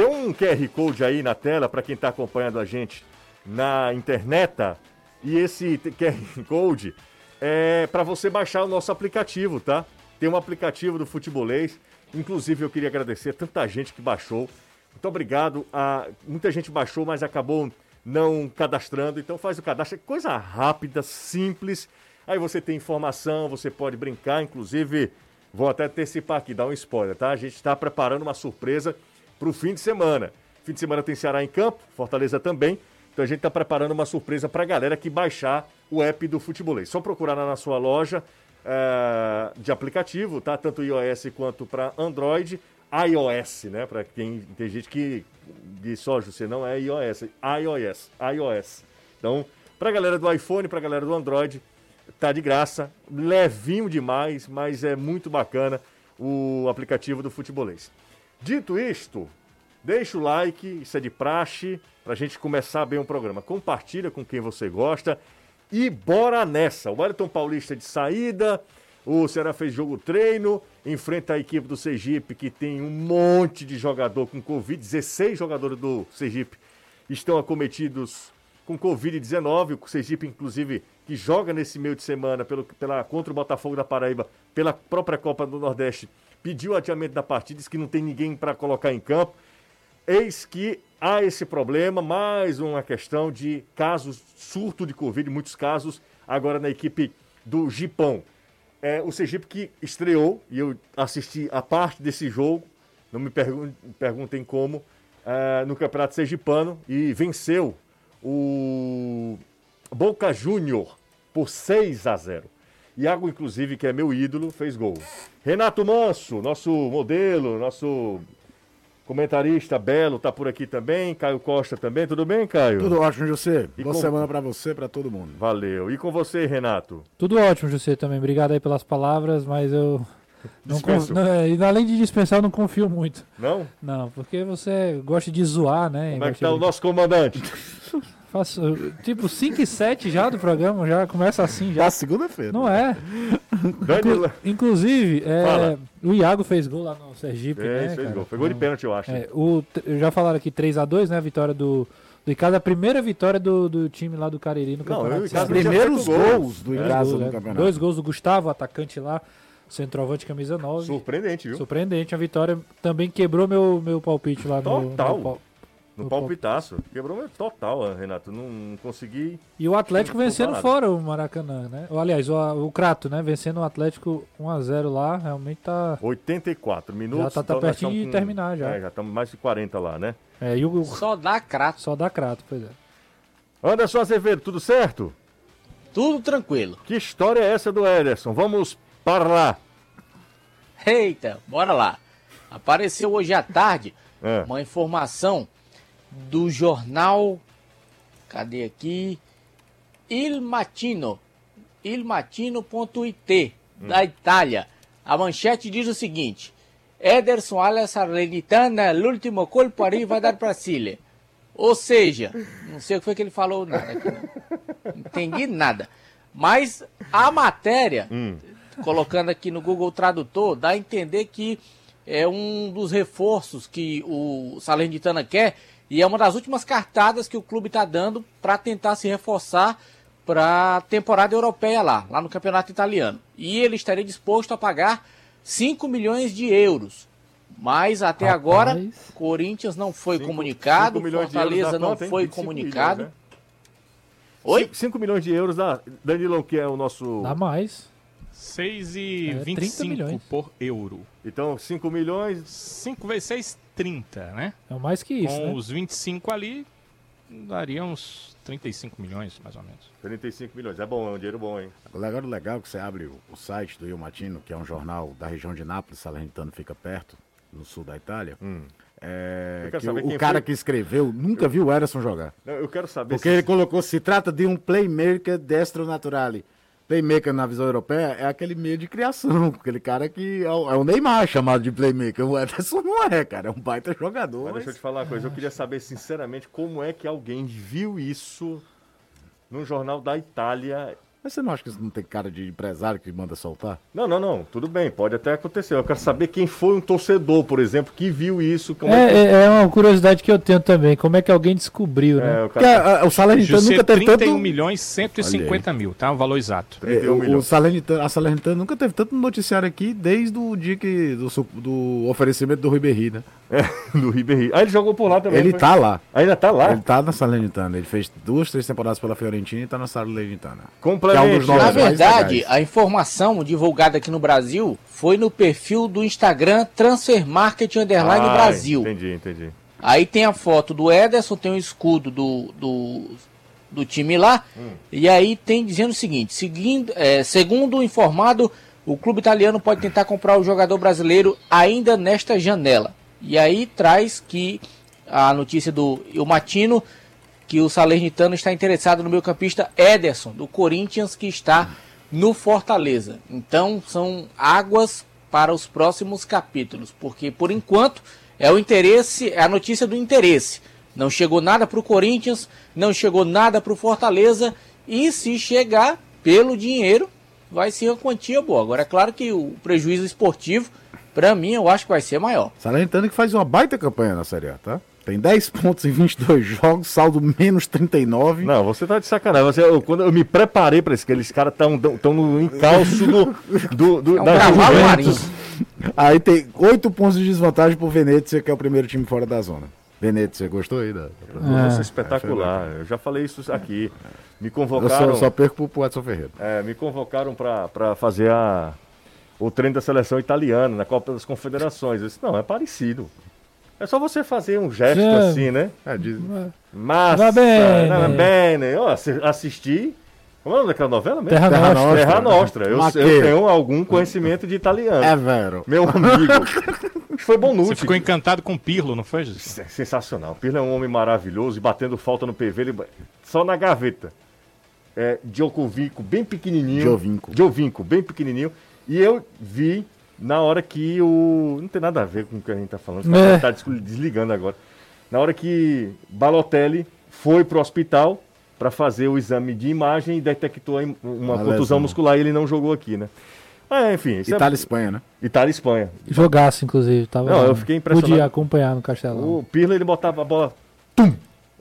tem um QR Code aí na tela para quem está acompanhando a gente na internet. E esse QR Code é para você baixar o nosso aplicativo, tá? Tem um aplicativo do Futebolês. Inclusive, eu queria agradecer tanta gente que baixou. Muito obrigado. A... Muita gente baixou, mas acabou não cadastrando. Então faz o cadastro. É coisa rápida, simples. Aí você tem informação, você pode brincar. Inclusive, vou até antecipar aqui, dar um spoiler, tá? A gente está preparando uma surpresa para o fim de semana. Fim de semana tem Ceará em campo, Fortaleza também. Então a gente está preparando uma surpresa para a galera que baixar o app do Futebolês. Só procurar na sua loja é, de aplicativo, tá? Tanto iOS quanto para Android. iOS, né? Para quem tem gente que diz só, você não é iOS, iOS, iOS. Então, para a galera do iPhone, para a galera do Android, tá de graça, levinho demais, mas é muito bacana o aplicativo do Futebolês. Dito isto, deixa o like, isso é de praxe, para a gente começar bem o programa. Compartilha com quem você gosta e bora nessa. O Wellington Paulista de saída, o Ceará fez jogo treino, enfrenta a equipe do Sergipe, que tem um monte de jogador com Covid, 16 jogadores do Sergipe estão acometidos com Covid-19. O Sergipe, inclusive, que joga nesse meio de semana pelo, pela, contra o Botafogo da Paraíba, pela própria Copa do Nordeste, pediu o adiamento da partida, disse que não tem ninguém para colocar em campo. Eis que há esse problema, mais uma questão de casos, surto de Covid, muitos casos, agora na equipe do Gipão. É, o Sergipe que estreou, e eu assisti a parte desse jogo, não me pergun perguntem como, é, no Campeonato Sergipano, e venceu o Boca Júnior por 6 a 0. Iago, inclusive, que é meu ídolo, fez gol. Renato Manso, nosso modelo, nosso comentarista Belo, tá por aqui também. Caio Costa também. Tudo bem, Caio? Tudo ótimo, José. E Boa com... semana para você, para todo mundo. Valeu. E com você, Renato? Tudo ótimo, José, também. Obrigado aí pelas palavras, mas eu não, não, é, e além de dispensar, eu não confio muito. Não? Não, porque você gosta de zoar, né? Como é que tá de... o nosso comandante? Faço, tipo, 5 e 7 já do programa, já começa assim já. Tá segunda-feira. Não é. Inclu inclusive, é, o Iago fez gol lá no Sergipe, fez, né? Fez cara? gol. Foi gol de pênalti, eu acho. É, o, já falaram aqui 3x2, né? A vitória do, do Icasa, a primeira vitória do, do time lá do Cariri no Não, campeonato. Os primeiros gols do Icasa no é. campeonato. Dois gols do Gustavo, atacante lá. Centroavante camisa 9. Surpreendente, viu? Surpreendente. A vitória também quebrou meu, meu palpite lá Total. no. Total. No, no palpitaço. Quebrou meu total, Renato. Não, não consegui. E o Atlético vencendo fora o Maracanã, né? Ou, aliás, o, o Crato, né? Vencendo o Atlético 1x0 lá. Realmente tá. 84 minutos. Já tá, tá então pertinho de com... terminar já. É, já estamos mais de 40 lá, né? É, e o... Só dá Crato. Só dá Crato, pois é. Anderson Azevedo, tudo certo? Tudo tranquilo. Que história é essa do Ederson? Vamos para lá. Eita, bora lá. Apareceu hoje à tarde é. uma informação do jornal. Cadê aqui? Il Matino. ilmatino.it hum. da Itália. A manchete diz o seguinte: Ederson alla Salernitana, l'ultimo colpo arriva dar Brasile. Ou seja, não sei o que foi que ele falou nada aqui, não. entendi nada. Mas a matéria hum colocando aqui no Google Tradutor, dá a entender que é um dos reforços que o Salernitana quer e é uma das últimas cartadas que o clube está dando para tentar se reforçar para a temporada europeia lá, lá no campeonato italiano. E ele estaria disposto a pagar 5 milhões de euros. Mas até Rapaz. agora, Corinthians não foi cinco, comunicado, cinco Fortaleza não conta, foi comunicado. Milhões, né? Oi? 5 milhões de euros da Danilo, que é o nosso. Dá mais. 6,25 é, por euro. Então, 5 milhões. 5 vezes 6, 30, né? É mais que isso. Com né? os 25 ali, daria uns 35 milhões, mais ou menos. 35 milhões, é bom, é um dinheiro bom, hein? Agora, legal que você abre o, o site do Il Matino, que é um jornal da região de Nápoles, Salernitano fica perto, no sul da Itália. Hum. É, o, o cara foi... que escreveu nunca eu... viu o Ederson jogar. Não, eu quero saber. Porque se... ele colocou: se trata de um playmaker destro naturale playmaker na visão europeia é aquele meio de criação, aquele cara que é o, é o, Neymar chamado de playmaker. O Ederson não é, cara, é um baita jogador. Mas, mas... deixa eu te falar uma coisa, eu queria saber sinceramente como é que alguém viu isso num jornal da Itália Mas você não acha que isso não tem cara de empresário que manda soltar? Não, não, não. Tudo bem, pode até acontecer. Eu quero saber quem foi um torcedor, por exemplo, que viu isso. Como é, que... É, é uma curiosidade que eu tenho também. Como é que alguém descobriu, né? É, o cara... a- a- o Salernitano nunca teve 31 tanto... milhões 150 mil, tá? O valor exato. É, 31 o, o milhões. Salernitano, a Salernitano nunca teve tanto noticiário aqui desde o dia que, do, do oferecimento do Ribéry, né? É, do Ribéry. Ah, ele jogou por lá também. Ele foi? tá lá. Ainda tá lá? Ele tá na Salernitana. Ele fez duas, três temporadas pela Fiorentina e tá na Salernitana. Complemente. Que é um Na verdade, a informação divulgada aqui no Brasil foi no perfil do Instagram Transfer Market Underline Ah, Brasil. Entendi, entendi. Aí tem a foto do Ederson, tem o escudo do, do, do time lá. E aí tem dizendo o seguinte: seguindo, é, segundo o informado, o clube italiano pode tentar comprar o jogador brasileiro ainda nesta janela. E aí traz que a notícia do Il Matino que o Salernitano está interessado no meio campista Ederson, do Corinthians, que está no Fortaleza. Então são águas para os próximos capítulos, porque por enquanto é o interesse, é a notícia do interesse. Não chegou nada para o Corinthians, não chegou nada para o Fortaleza, e se chegar pelo dinheiro, vai ser uma quantia boa. Agora é claro que o prejuízo esportivo, para mim, eu acho que vai ser maior. Salernitano que faz uma baita campanha na Série A, tá? Tem 10 pontos em 22 jogos, saldo menos 39. Não, você tá de sacanagem. Você, eu, quando eu me preparei pra isso, que eles caras estão tão no encalço do, do, do, É um da cavalo Juventus. Aí tem 8 pontos de desvantagem pro Venezia, que é o primeiro time fora da zona. Venezia, gostou aí? Da... Nossa, É. espetacular. Eu já falei isso aqui. Me Eu convocaram, só, só perco pro, pro Edson Ferreira. é, me convocaram pra, pra fazer a, o treino da seleção italiana na Copa das Confederações. Eu disse, não, é parecido. É só você fazer um gesto Já- assim, né? É, diz... Massa, Va bene. va bene. Assisti. Como é o nome daquela novela mesmo? Terra, Terra Nostra. Nostra. Terra Nostra. Eu, eu tenho algum conhecimento de italiano. é vero. Meu amigo. Foi Você Bonucci. ficou encantado com o Pirlo, não foi, José? Se- Sensacional. Pirlo é um homem maravilhoso e batendo falta no PV, ele... só na gaveta. É, Djokovic, bem pequenininho. Giovinco. Giovinco, bem pequenininho. E eu vi na hora que o... Não tem nada a ver com o que a gente tá falando. É. Tá des- desligando agora. Na hora que Balotelli foi pro hospital para fazer o exame de imagem e detectou uma Uma contusão muscular e ele não jogou aqui, né? Ah, enfim. é- Itália e Espanha, né? Itália e Espanha. Jogaço, inclusive. Tava, Não, eu fiquei impressionado. Podia acompanhar no Castelão. O Pirlo ele botava a bola tum,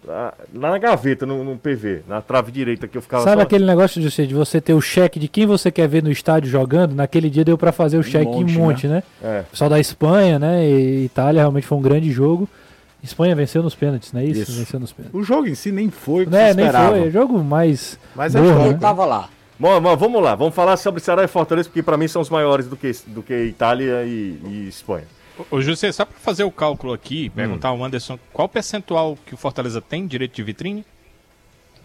lá, lá na gaveta, no, no PV, na trave direita que eu ficava Sabe só- aquele negócio de você, de você ter o cheque de quem você quer ver no estádio jogando? Naquele dia deu pra fazer o cheque monte, em monte, né? É. Pessoal da Espanha, né? E Itália realmente foi um grande jogo. Espanha venceu nos pênaltis, não é isso? Isso. Venceu nos pênaltis. O jogo em si nem foi o que Né, nem foi. Jogo mais. Mas é morno, histórico. né? Tava lá. Bom, mas vamos lá, vamos falar sobre Ceará e Fortaleza, porque para mim são os maiores do que, do que Itália e, e Espanha. Ô, José, só pra fazer o cálculo aqui, Hum. perguntar ao Anderson qual o percentual que o Fortaleza tem direito de vitrine?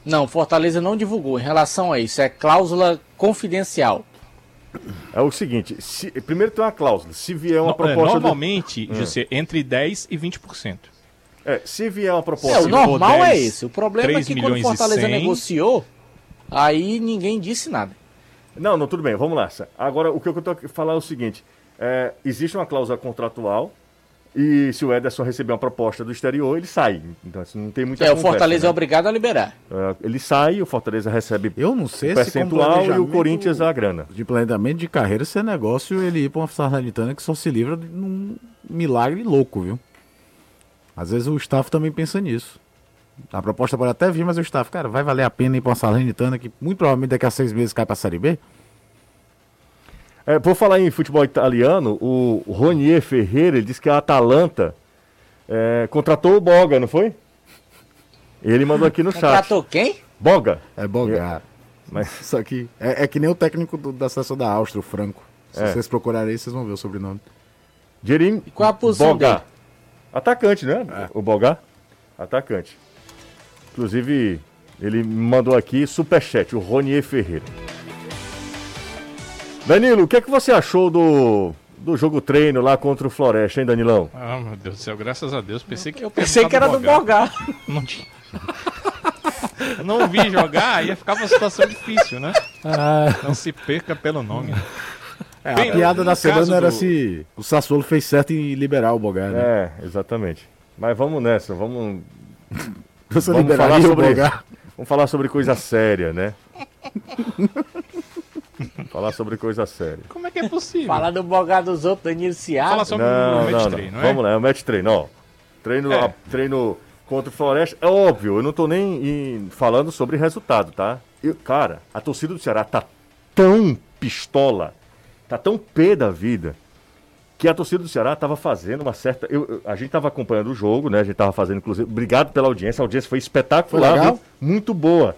Não, Fortaleza não divulgou em relação a isso. É cláusula confidencial. É o seguinte, se- primeiro tem uma cláusula, se vier uma No- é, proposta... do- normalmente, Hum. José, entre 10% e 20%. é, se vier uma É, proposta... o for normal 10, é esse. O problema é 3 que quando Fortaleza 100. negociou, aí ninguém disse nada. Não, não, tudo bem, vamos lá. Agora, o que eu tô falar é o seguinte: é, existe uma cláusula contratual e se o Ederson receber uma proposta do exterior, ele sai. Então, assim, não tem muita É, o conversa, Fortaleza é né? obrigado a liberar. É, Ele sai, o Fortaleza recebe Eu não o sei se percentual e o Corinthians a grana. De planejamento de carreira, se é negócio ele ir pra uma Salernitana que só se livra de um milagre louco, viu? Às vezes o staff também pensa nisso. A proposta pode até vir, mas o staff, cara, vai valer a pena ir pra uma Salernitana que muito provavelmente daqui a seis meses cai pra Série B? É, por falar em futebol italiano, o Ronier Ferreira ele disse que a Atalanta é, contratou o Boga, não foi? Ele mandou aqui no chat. Contratou quem? Boga. É bogar. Mas Isso aqui é, é que nem o técnico do- da seleção da Áustria, o Franco. Se É. vocês procurarem aí, vocês vão ver o sobrenome. Jerim E qual a posição Boga. dele? Atacante, né? O Boga. Atacante. Inclusive, ele mandou aqui superchat, o Ronier Ferreira. Danilo, o que é que você achou do, do jogo treino lá contra o Floresta, hein, Danilão? Ah, meu Deus do céu, graças a Deus. Pensei que Eu pensei que era do Bogar. Não tinha. Eu não vi jogar, ia ficar uma situação difícil, né? Ah, Não se perca pelo nome. É, Bem, a piada da semana era do- se o Sassuolo fez certo em liberar o Bogar, né? É, exatamente. Mas vamos nessa, vamos, Você vamos falar o sobre- Bogar? vamos falar sobre coisa séria, né? Falar sobre coisa séria. Como é que é possível? Falar do bogado dos outros, Danilo Seabra. Fala sobre Não, o match não, não. treino, não é? Vamos lá, é o match treino, ó. Treino, É. a- treino contra o Floresta. É óbvio, eu não tô nem em- falando sobre resultado, tá? Eu- cara, a torcida do Ceará tá tão pistola, tá tão pé da vida, que a torcida do Ceará tava fazendo uma certa. eu- eu- a gente tava acompanhando o jogo, né? A gente tava fazendo, inclusive. Obrigado pela audiência, a audiência foi espetacular, Foi legal? viu? muito boa.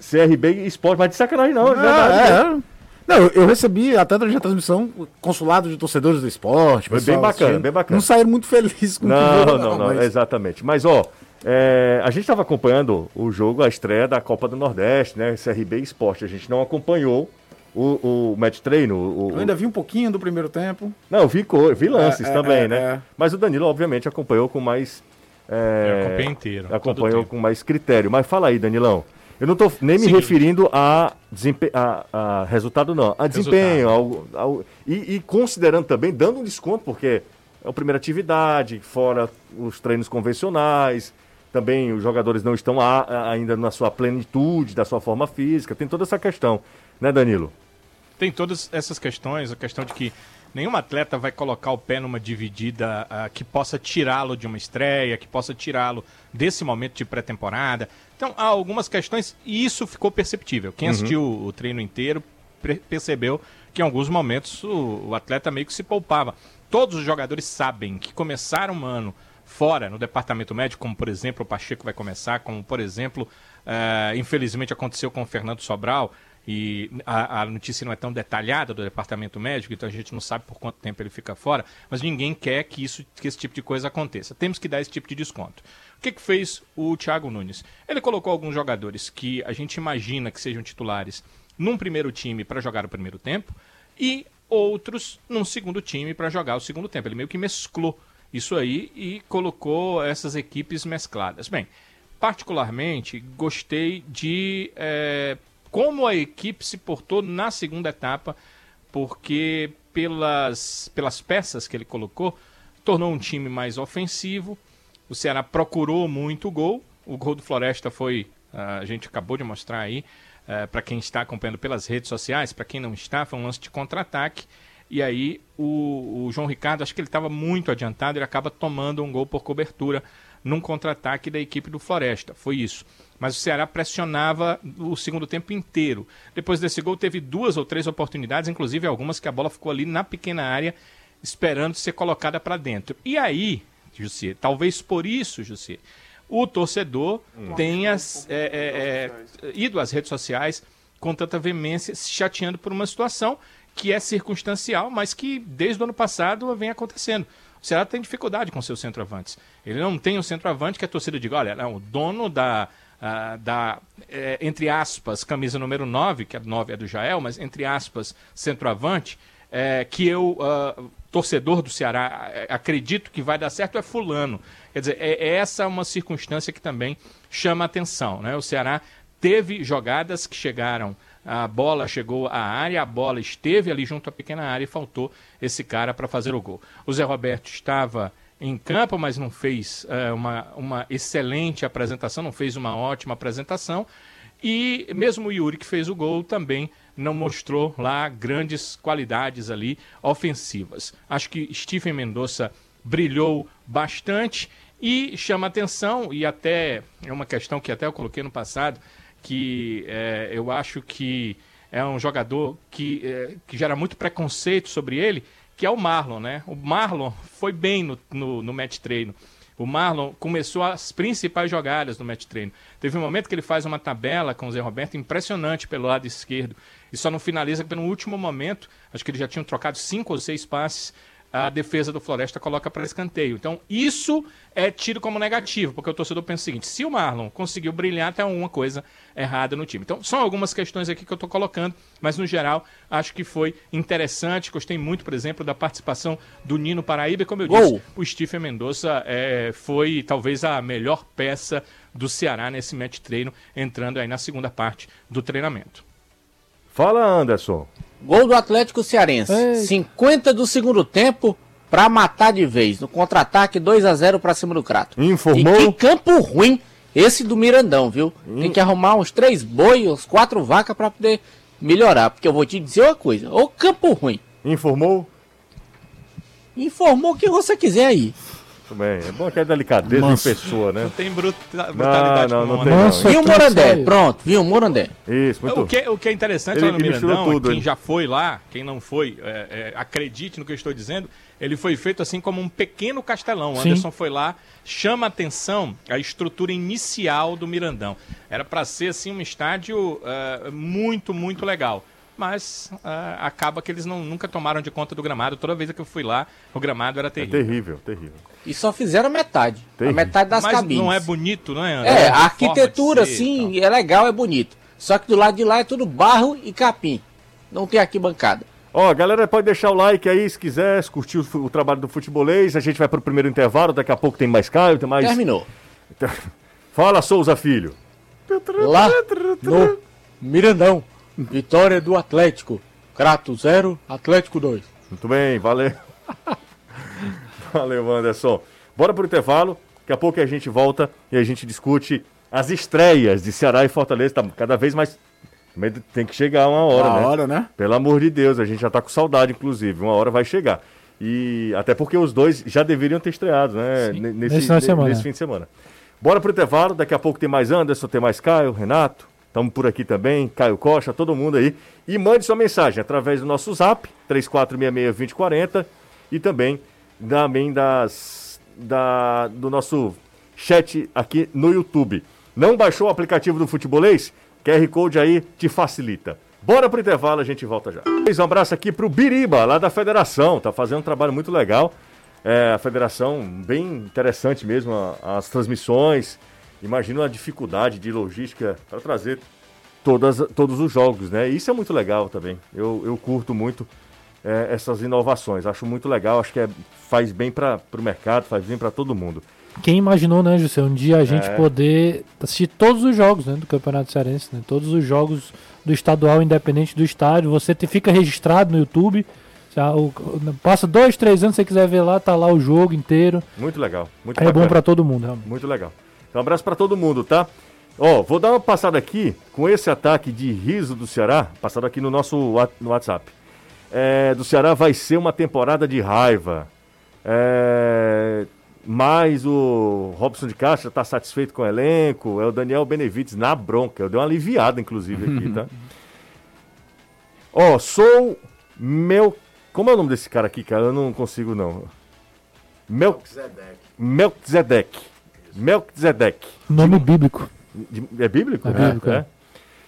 CRB e Esporte, mas de sacanagem não, é Ah, verdade. é, né? é. Não, eu- eu recebi até durante a transmissão consulado de torcedores do esporte. Foi pessoal bem bacana, assistindo. bem bacana. Não saíram muito felizes com o Não, jogo, não, não, mas- exatamente. Mas, ó, é, a gente estava acompanhando o jogo, a estreia da Copa do Nordeste, né? CRB Esporte. A gente não acompanhou o, o match treino. O, Eu o- ainda vi um pouquinho do primeiro tempo. Não, vi, co- vi lances É, é, também, é, né? é. Mas o Danilo, obviamente, acompanhou com mais. é, Eu acompanhei inteiro, Acompanhou tempo. com mais critério. Mas fala aí, Danilão. Eu não tô nem me referindo a, desempe... a, a resultado, não. A desempenho. Ao, ao- E, e considerando também, dando um desconto, porque é a primeira atividade, fora os treinos convencionais. Também os jogadores não estão a- a- ainda na sua plenitude, da sua forma física. Tem toda essa questão, né, Danilo? Tem todas essas questões, a questão de que nenhum atleta vai colocar o pé numa dividida ah, que possa tirá-lo de uma estreia, que possa tirá-lo desse momento de pré-temporada. Então, há algumas questões e isso ficou perceptível. Quem assistiu o treino inteiro percebeu que em alguns momentos o, o atleta meio que se poupava. Todos os jogadores sabem que começaram um ano fora no departamento médico, como por exemplo o Pacheco vai começar, como por exemplo, eh, infelizmente aconteceu com o Fernando Sobral, e a, a notícia não é tão detalhada do departamento médico, então a gente não sabe por quanto tempo ele fica fora, mas ninguém quer que, isso, que esse tipo de coisa aconteça. Temos que dar esse tipo de desconto. O que, que fez o Thiago Nunes? Ele colocou alguns jogadores que a gente imagina que sejam titulares num primeiro time para jogar o primeiro tempo e outros num segundo time para jogar o segundo tempo. Ele meio que mesclou isso aí e colocou essas equipes mescladas. Bem, particularmente gostei de eh, como a equipe se portou na segunda etapa, porque pelas, pelas peças que ele colocou, tornou um time mais ofensivo. O Ceará procurou muito gol. O gol do Floresta foi, ah, a gente acabou de mostrar aí, para quem está acompanhando pelas redes sociais, para quem não está, foi um lance de contra-ataque. E aí o, o João Ricardo, acho que ele estava muito adiantado, ele acaba tomando um gol por cobertura num contra-ataque da equipe do Floresta. Foi isso. Mas o Ceará pressionava o segundo tempo inteiro. Depois desse gol, teve duas ou três oportunidades, inclusive algumas que a bola ficou ali na pequena área, esperando ser colocada para dentro. E aí, Jussi, talvez por isso, Jussi, o torcedor tenha é, é, é, ido às redes sociais com tanta veemência, se chateando por uma situação que é circunstancial, mas que desde o ano passado vem acontecendo. O Ceará tem dificuldade com seus centroavantes. Ele não tem um centroavante que a torcida diga, olha, não, o dono da, ah, da é, entre aspas, camisa número 9, que a 9 é do Jael, mas entre aspas, centroavante, é, que eu, ah, torcedor do Ceará, é, acredito que vai dar certo é fulano. Quer dizer, é, é essa uma circunstância que também chama atenção. Né? O Ceará teve jogadas que chegaram, a bola chegou à área, a bola esteve ali junto à pequena área e faltou esse cara para fazer o gol. O Zé Roberto estava em campo, mas não fez é, uma, uma excelente apresentação, não fez uma ótima apresentação. E mesmo o Yuri que fez o gol também não mostrou lá grandes qualidades ali ofensivas. Acho que Stephen Mendonça brilhou bastante e chama atenção, e até é uma questão que até eu coloquei no passado, que é, eu acho que é um jogador que, é, que gera muito preconceito sobre ele, que é o Marlon, né? O Marlon foi bem no, no, no match treino. O Marlon começou as principais jogadas no match treino. Teve um momento que ele faz uma tabela com o Zé Roberto impressionante pelo lado esquerdo e só não finaliza pelo último momento. Acho que eles já tinham trocado cinco ou seis passes. A defesa do Floresta coloca para escanteio. Então, isso é tido como negativo, porque o torcedor pensa o seguinte: se o Marlon conseguiu brilhar, tem alguma coisa errada no time. Então, são algumas questões aqui que eu estou colocando, mas no geral, acho que foi interessante. Gostei muito, por exemplo, da participação do Nino Paraíba. E, como eu disse, o Stephen Mendonça é, foi talvez a melhor peça do Ceará nesse match treino, entrando aí na segunda parte do treinamento. Fala, Anderson. Gol do Atlético Cearense. 50 do segundo tempo pra matar de vez. No contra-ataque 2 a 0 pra cima do Crato. Informou. E que campo ruim esse do Mirandão, viu? Tem que arrumar uns três boi, uns quatro vacas pra poder melhorar. Porque eu vou te dizer uma coisa: ô campo ruim. Informou? Informou o que você quiser aí. Bem. É bom que é delicadeza Manso. de pessoa, né? Não tem bruta- brutalidade não, não como tem, não. Viu o Morandé? Pronto, viu o Morandé? Isso, muito O que, o que é interessante Ele- lá no Mirandão, tudo, quem ele. já foi lá, quem não foi, é, é, acredite no que eu estou dizendo, ele foi feito assim como um pequeno castelão. O Sim. Anderson foi lá, chama a atenção a estrutura inicial do Mirandão. Era para ser assim um estádio é, muito, muito legal. Mas é, acaba que eles não, nunca tomaram de conta do gramado. Toda vez que eu fui lá, o gramado era É terrível. terrível, terrível. E só fizeram a metade. Terrível. A metade das Mas cabines. não é bonito, não é? É, a forma arquitetura, ser sim, é legal, é bonito. Só que do lado de lá é tudo barro e capim. Não tem aqui bancada. Ó, a galera pode deixar o like aí se quiser, se curtir o, o trabalho do futebolês. A gente vai pro primeiro intervalo, daqui a pouco tem mais Caio, tem mais. Terminou. Fala, Souza Filho. Lá no Mirandão. Vitória do Atlético. Crato 0, Atlético 2. Muito bem, valeu. valeu, Anderson. Bora pro intervalo. Daqui a pouco a gente volta e a gente discute as estreias de Ceará e Fortaleza. Tá cada vez mais. Tem que chegar uma hora, A né? hora, né? Pelo amor de Deus, a gente já tá com saudade, inclusive. Uma hora vai chegar. E até porque os dois já deveriam ter estreado, né? Ne- Nesse, Nesse nesse fim de semana. Bora pro intervalo, daqui a pouco tem mais Anderson, tem mais Caio, Renato. Estamos por aqui também, Caio Costa, todo mundo aí. E mande sua mensagem através do nosso zap, 3466-2040, e também, também das, da, do nosso chat aqui no YouTube. Não baixou o aplicativo do Futebolês? QR Code aí te facilita. Bora pro intervalo, a gente volta já. Um abraço aqui pro Biriba, lá da Federação, tá fazendo um trabalho muito legal. É, a Federação, bem interessante mesmo, as transmissões. Imagina a dificuldade de logística para trazer todas, todos os jogos, né? Isso é muito legal também. Eu, eu curto muito é, essas inovações. Acho muito legal, acho que é, faz bem para o mercado, faz bem para todo mundo. Quem imaginou, né, José, um dia a gente É. poder assistir todos os jogos né, do Campeonato Cearense, né? Todos os jogos do estadual, independente do estádio. Você te, fica registrado no YouTube. Já, o- passa dois, três anos, se você quiser ver lá, tá lá o jogo inteiro. Muito legal. Muito é bom bacana. pra todo mundo, realmente. Muito legal. Então, um abraço para todo mundo, tá? Ó, vou dar uma passada aqui com esse ataque de riso do Ceará, passado aqui no nosso no WhatsApp. É, do Ceará vai ser uma temporada de raiva. É, mas o Robson de Castro está satisfeito com o elenco. É o Daniel Benevides na bronca. Eu dei uma aliviada, inclusive, aqui, tá? Ó, sou meu. Como é o nome desse cara aqui, cara? Eu não consigo, não. Mel... Melchizedek. Melchizedek. Nome bíblico. De- é bíblico? É bíblico, é.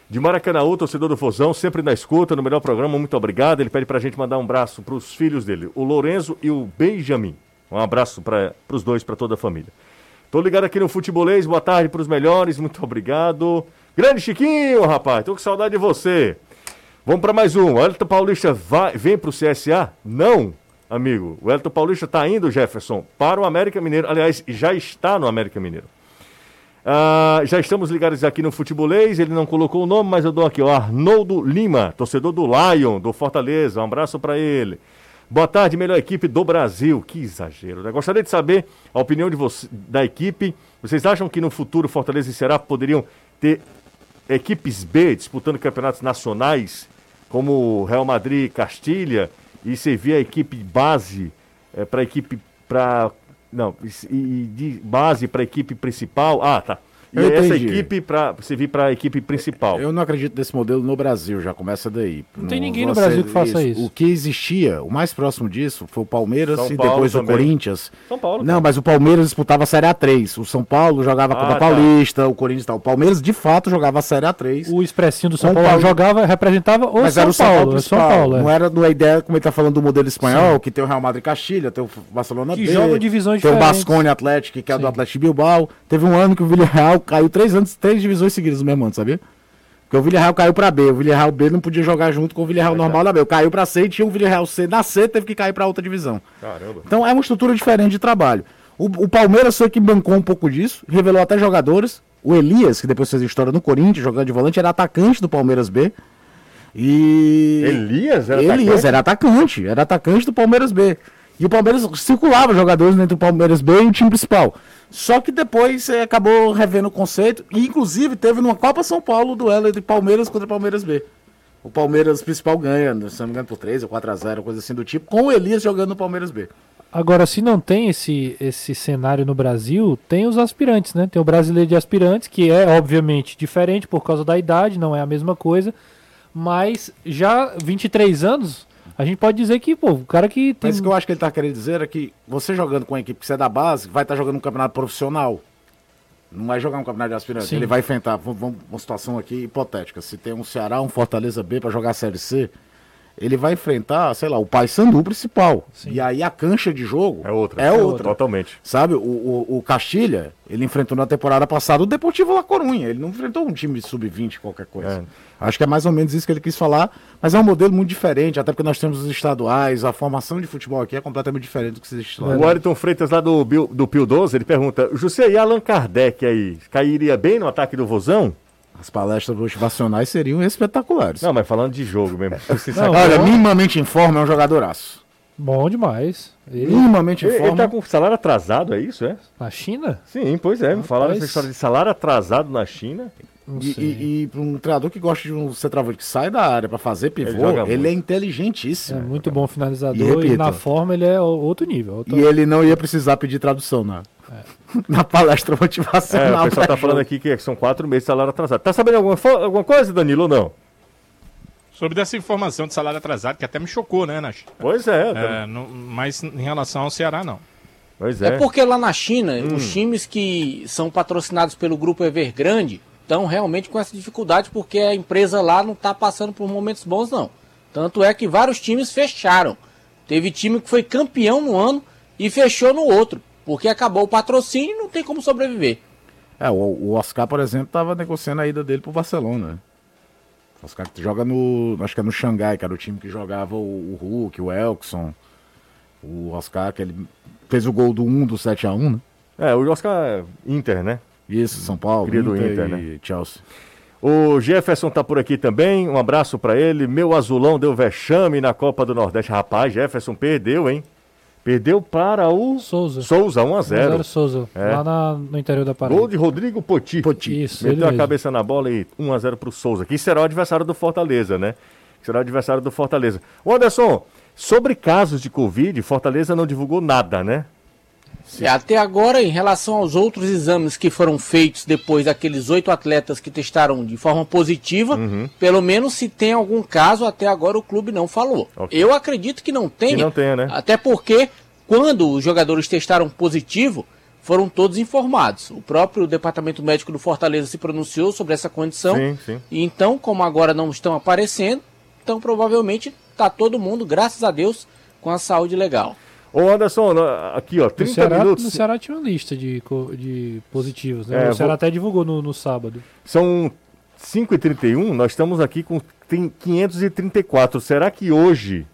De Maracanãú, torcedor do Fozão, sempre na escuta, no melhor programa, muito obrigado. Ele pede pra gente mandar um abraço pros filhos dele, o Lorenzo e o Benjamin. Um abraço para os dois, pra toda a família. Tô ligado aqui no Futebolês, boa tarde pros melhores, muito obrigado. Grande Chiquinho, rapaz, tô com saudade de você. Vamos para mais um. O Elton Paulista vai, vem para o CSA? Não, amigo. O Elton Paulista está indo, Jefferson, para o América Mineiro. Aliás, já está no América Mineiro. Ah, já estamos ligados aqui no Futebolês. Ele não colocou o nome, mas eu dou aqui, ó. Arnoldo Lima, torcedor do Lion, do Fortaleza. Um abraço para ele. Boa tarde, melhor equipe do Brasil. Que exagero. né? Gostaria de saber a opinião de você, da equipe. Vocês acham que no futuro Fortaleza e Ceará poderiam ter equipes B disputando campeonatos nacionais, como Real Madrid e Castilha, e servir a equipe base para a equipe para não e, e de base para equipe principal? Ah, tá. E Eu essa entendi. equipe para servir para a equipe principal. Eu não acredito nesse modelo no Brasil, já começa daí. Não tem ninguém no Brasil que faça isso. O que existia, o mais próximo disso, foi o Palmeiras São e Paulo depois também. o Corinthians. São Paulo. Não, mas o Palmeiras disputava a Série A3. O São Paulo jogava a Copa Ah, tá. Paulista, o Corinthians tal. O Palmeiras, de fato, jogava a Série A3. O expressinho do São Paulo, Paulo. jogava, representava o Mas São era o São Paulo, Paulo. é São. Paulo, é. Não era a ideia, como ele tá falando do modelo espanhol, que tem o Real Madrid Castilha, tem o Barcelona Que B, jogam divisões tem o. Bascone Atlético, que é do Sim. Atlético de Bilbao. Teve um ano que o Villarreal caiu três anos, três divisões seguidas no mesmo ano, sabia? Porque o Villarreal caiu pra B, o Villarreal B não podia jogar junto com o Villarreal normal da B. Caiu pra C e tinha um Villarreal C na C, teve que cair pra outra divisão. Caramba. Então é uma estrutura diferente de trabalho. O, o Palmeiras foi que bancou um pouco disso, revelou até jogadores. O Elias, que depois fez história no Corinthians, jogando de volante, era atacante do Palmeiras B. E. Elias era Elias atacante? era atacante, era atacante do Palmeiras B. E o Palmeiras circulava jogadores entre o Palmeiras B e o time principal. Só que depois eh, acabou revendo o conceito. E inclusive teve numa Copa São Paulo o duelo entre Palmeiras contra Palmeiras B. O Palmeiras principal ganha, se não me engano, por 3 ou 4 a 0 coisa assim do tipo, com o Elias jogando no Palmeiras B. Agora, se não tem esse, esse cenário no Brasil, tem os aspirantes, né? Tem o brasileiro de aspirantes, que é obviamente diferente por causa da idade, não é a mesma coisa. Mas já 23 anos, a gente pode dizer que, pô, o cara que tem. Mas o que eu acho que ele tá querendo dizer é que você jogando com a equipe que você é da base, vai estar jogando um campeonato profissional. Não vai jogar um campeonato de aspirante. Sim. Ele vai enfrentar, vamos, vamos- uma situação aqui hipotética. Se tem um Ceará, um Fortaleza B para jogar a Série C, ele vai enfrentar, sei lá, o Paysandu principal. E aí a cancha de jogo É outra. É outra. Totalmente. Sabe, o, o, o Castilha, ele enfrentou na temporada passada o Deportivo La Corunha. Ele não enfrentou um time de sub-20, qualquer coisa. Acho que é mais ou menos isso que ele quis falar. Mas é um modelo muito diferente, até porque nós temos os estaduais, a formação de futebol aqui é completamente diferente do que existe lá. O Wellington Freitas, lá do, do Pio 12, ele pergunta: José, e Allan Kardec aí? Cairia bem no ataque do Vozão? As palestras motivacionais seriam espetaculares. Não, mas falando de jogo mesmo. Você Não, sabe- Olha, minimamente em forma é um jogadoraço. Bom demais. Ele, Minimamente em ele, ele forma. tá com salário atrasado, é isso, é? na China? Sim, pois é. Me falaram Rapaz. essa história de salário atrasado na China. E, e, e para um treinador que gosta de um centroavante que sai da área para fazer Ele pivô, ele, muito. é É inteligentíssimo. muito bom finalizador E e, na forma ele é outro nível. outro- E ele não ia precisar pedir tradução na, na palestra É, motivacional. o pessoal tá falando aqui que são quatro meses de salário atrasado. Tá sabendo alguma, alguma coisa, Danilo, ou não? Sobre dessa informação de salário atrasado, que até me chocou, né, Nath? Pois é. É, não- mas em relação ao Ceará, não. Pois É é. porque lá na China, Hum. os times que são patrocinados pelo grupo Evergrande estão realmente com essa dificuldade porque a empresa lá não está passando por momentos bons, não. Tanto é que vários times fecharam. Teve time que foi campeão no ano e fechou no outro, porque acabou o patrocínio e não tem como sobreviver. É, o, o Oscar, por exemplo, tava negociando a ida dele pro Barcelona. né? O Oscar que joga no. Acho que é no Xangai, que era o time que jogava o, o Hulk, o Elkson. O Oscar, que ele fez o gol do 1 do 7x1, né? É, o Oscar é Inter, né? Isso, São Paulo, Cria do Inter, Inter, e né? Chelsea. O Jefferson tá por aqui também. Um abraço pra ele. Meu azulão deu vexame na Copa do Nordeste. Rapaz, Jefferson perdeu, hein? Perdeu para o Souza. Souza, 1 a 0 Zero Souza, É. lá na- no interior da Paraíba. Gol de Rodrigo Poti. Poti. Isso, Meteu a mesmo. cabeça na bola e 1 a 0 pro Souza, que será o adversário do Fortaleza, né? Que será o adversário do Fortaleza. Ô Anderson, sobre casos de Covid, Fortaleza não divulgou nada, né? E até agora, em relação aos outros exames que foram feitos depois daqueles oito atletas que testaram de forma positiva, Uhum. pelo menos se tem algum caso, até agora o clube não falou. Ok. Eu acredito que não tenha. Que não tenha, né? Até porque, quando os jogadores testaram positivo, foram todos informados. O próprio departamento médico do Fortaleza se pronunciou sobre essa condição. Sim, sim. E então, como agora não estão aparecendo, então provavelmente está todo mundo, graças a Deus, com a saúde legal. Ô Anderson, aqui ó, No 30 Ceará, minutos. no Ceará tinha uma lista de, de positivos, né? É, o Ceará vou- até divulgou no, no sábado. São 5h31, nós estamos aqui com tem 534. Será que hoje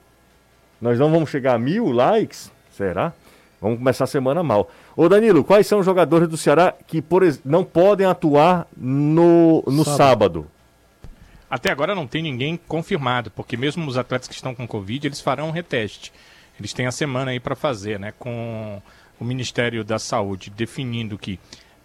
nós não vamos chegar a mil likes? Será? Vamos começar a semana mal. Ô Danilo, quais são os jogadores do Ceará que por ex- não podem atuar no, no Sábado. sábado? Até agora não tem ninguém confirmado, porque mesmo os atletas que estão com Covid, eles farão um reteste. Eles têm a semana aí para fazer, né? Com o Ministério da Saúde definindo que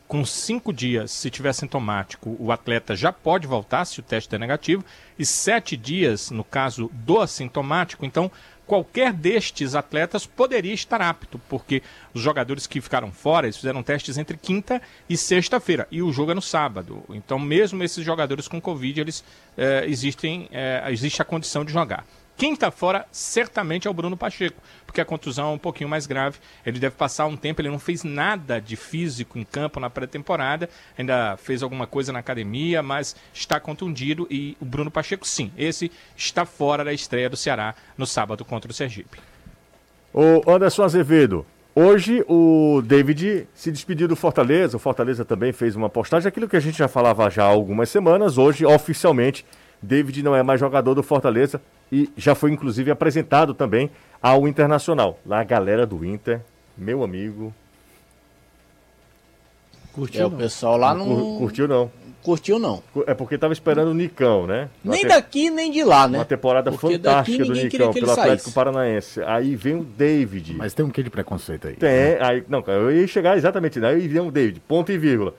com cinco dias, se tiver sintomático, o atleta já pode voltar se o teste é negativo, e sete dias, no caso do assintomático, então qualquer destes atletas poderia estar apto, porque os jogadores que ficaram fora, eles fizeram testes entre quinta e sexta-feira, e o jogo é no sábado. Então, mesmo esses jogadores com Covid, eles eh, existem, eh, existe a condição de jogar. Quem está fora certamente é o Bruno Pacheco, porque a contusão é um pouquinho mais grave. Ele deve passar um tempo, ele não fez nada de físico em campo na pré-temporada, ainda fez alguma coisa na academia, mas está contundido. E o Bruno Pacheco, sim, esse está fora da estreia do Ceará no sábado contra o Sergipe. Ô Anderson Azevedo, hoje o David se despediu do Fortaleza, o Fortaleza também fez uma postagem, aquilo que a gente já falava já há algumas semanas, hoje oficialmente David não é mais jogador do Fortaleza e já foi inclusive apresentado também ao Internacional. Lá a galera do Inter, meu amigo, Curtiu? É, o não? pessoal lá não curtiu não. curtiu não. É porque tava esperando o Nicão, né? Nem Uma te- daqui, nem de lá, né? Uma temporada Porque fantástica do Nicão que pelo Atlético. Paranaense. Aí vem o David. Mas tem um quê de preconceito aí. Tem, aí, não, eu ia chegar exatamente, né? aí vem o David, ponto e vírgula.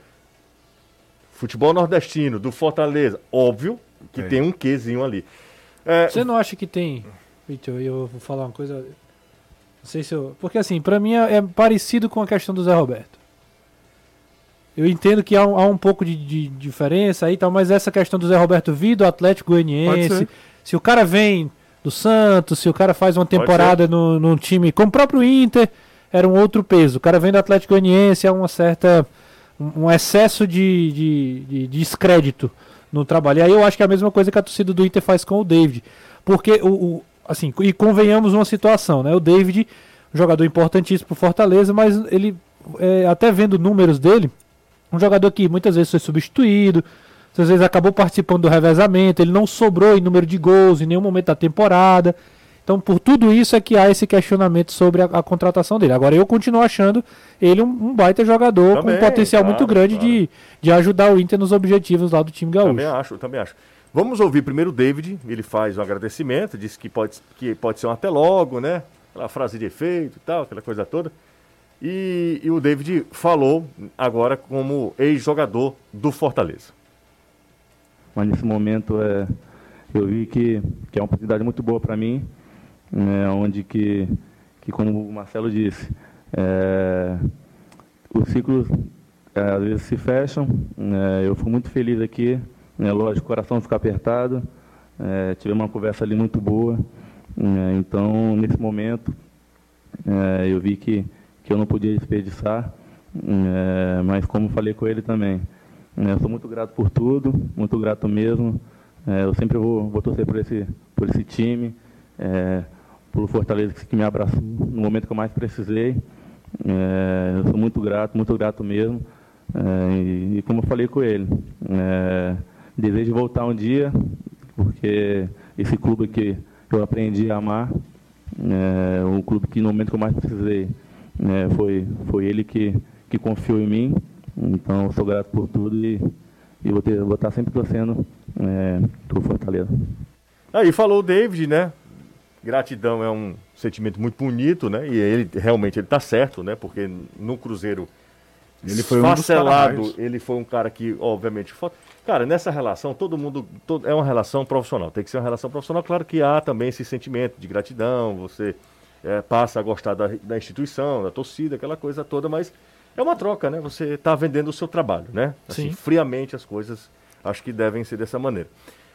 Futebol nordestino, do Fortaleza, óbvio que Tem. tem um quezinho ali. É, Você não acha que tem. Vitor, eu vou falar uma coisa. Não sei se eu. Porque assim, pra mim é é parecido com a questão do Zé Roberto. Eu entendo que há um, há um pouco de, de diferença aí e tal, mas essa questão do Zé Roberto vir do Atlético Goianiense. Se o cara vem do Santos, se o cara faz uma temporada no, num time como o próprio Inter, era um outro peso. O cara vem do Atlético Goianiense, é uma certa. um um excesso de, de, de descrédito no trabalho. E aí eu acho que é a mesma coisa que a torcida do Inter faz com o David. Porque o. o- assim, e convenhamos uma situação, né? O David, jogador importantíssimo pro Fortaleza, mas ele, é, até vendo números dele, um jogador que muitas vezes foi substituído, às vezes acabou participando do revezamento, ele não sobrou em número de gols em nenhum momento da temporada. Então, por tudo isso é que há esse questionamento sobre a, a contratação dele. Agora, eu continuo achando ele um, um baita jogador Também, com um potencial claro, muito grande claro. de, de ajudar o Inter nos objetivos lá do time gaúcho. Também acho, também acho. Vamos ouvir primeiro o David, ele faz um agradecimento, disse que pode, que pode ser um até logo, né? Aquela frase de efeito e tal, aquela coisa toda. E, e o David falou agora como ex-jogador do Fortaleza. mas nesse momento é, eu vi que, que é uma oportunidade muito boa para mim, né, onde que, que, como o Marcelo disse, é, os ciclos é, às vezes se fecham. né, eu fui muito feliz aqui, né, lógico, o coração fica apertado, é, tivemos uma conversa ali muito boa. né, então, nesse momento, é, eu vi que, que eu não podia desperdiçar, é, mas como falei com ele também, eu sou muito grato por tudo, muito grato mesmo. É, eu sempre vou, vou torcer por esse, por esse time, é, pelo Fortaleza que me abraçou no momento que eu mais precisei. É, eu sou muito grato, muito grato mesmo. É, e, e como eu falei com ele, é, desejo voltar um dia, porque esse clube que eu aprendi a amar, é, um clube que no momento que eu mais precisei, né, foi, foi ele que, que confiou em mim. Então, sou grato por tudo e, e vou, ter, vou estar sempre torcendo é, pro Fortaleza. Aí falou o David, né? Gratidão é um sentimento muito bonito, né? E ele realmente ele tá certo, né? Porque no Cruzeiro Ele foi um dos esfacelado, para-raios. ele foi um cara que, obviamente, cara, nessa relação todo mundo todo- é uma relação profissional, tem que ser uma relação profissional. Claro que há também esse sentimento de gratidão, você é, passa a gostar da, da instituição, da torcida, aquela coisa toda, mas é uma troca, né? Você está vendendo o seu trabalho, né? Assim, Sim. friamente as coisas acho que devem ser dessa maneira.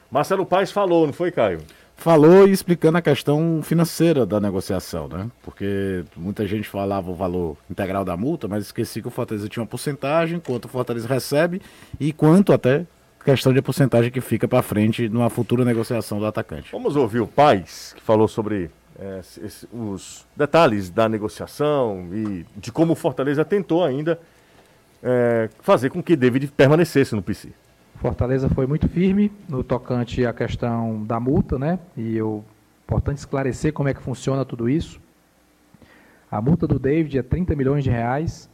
Marcelo Paes falou, não foi, Caio? Falou e explicando a questão financeira da negociação, né? Porque muita gente falava o valor integral da multa, mas esqueci que o Fortaleza tinha uma porcentagem, quanto o Fortaleza recebe e quanto até questão de porcentagem que fica para frente numa futura negociação do atacante. Vamos ouvir o Paes, que falou sobre é, os detalhes da negociação e de como o Fortaleza tentou ainda é, fazer com que David permanecesse no PC. Fortaleza foi muito firme no tocante à questão da multa, né? E eu importante esclarecer como é que funciona tudo isso. A multa do David é 30 milhões de reais.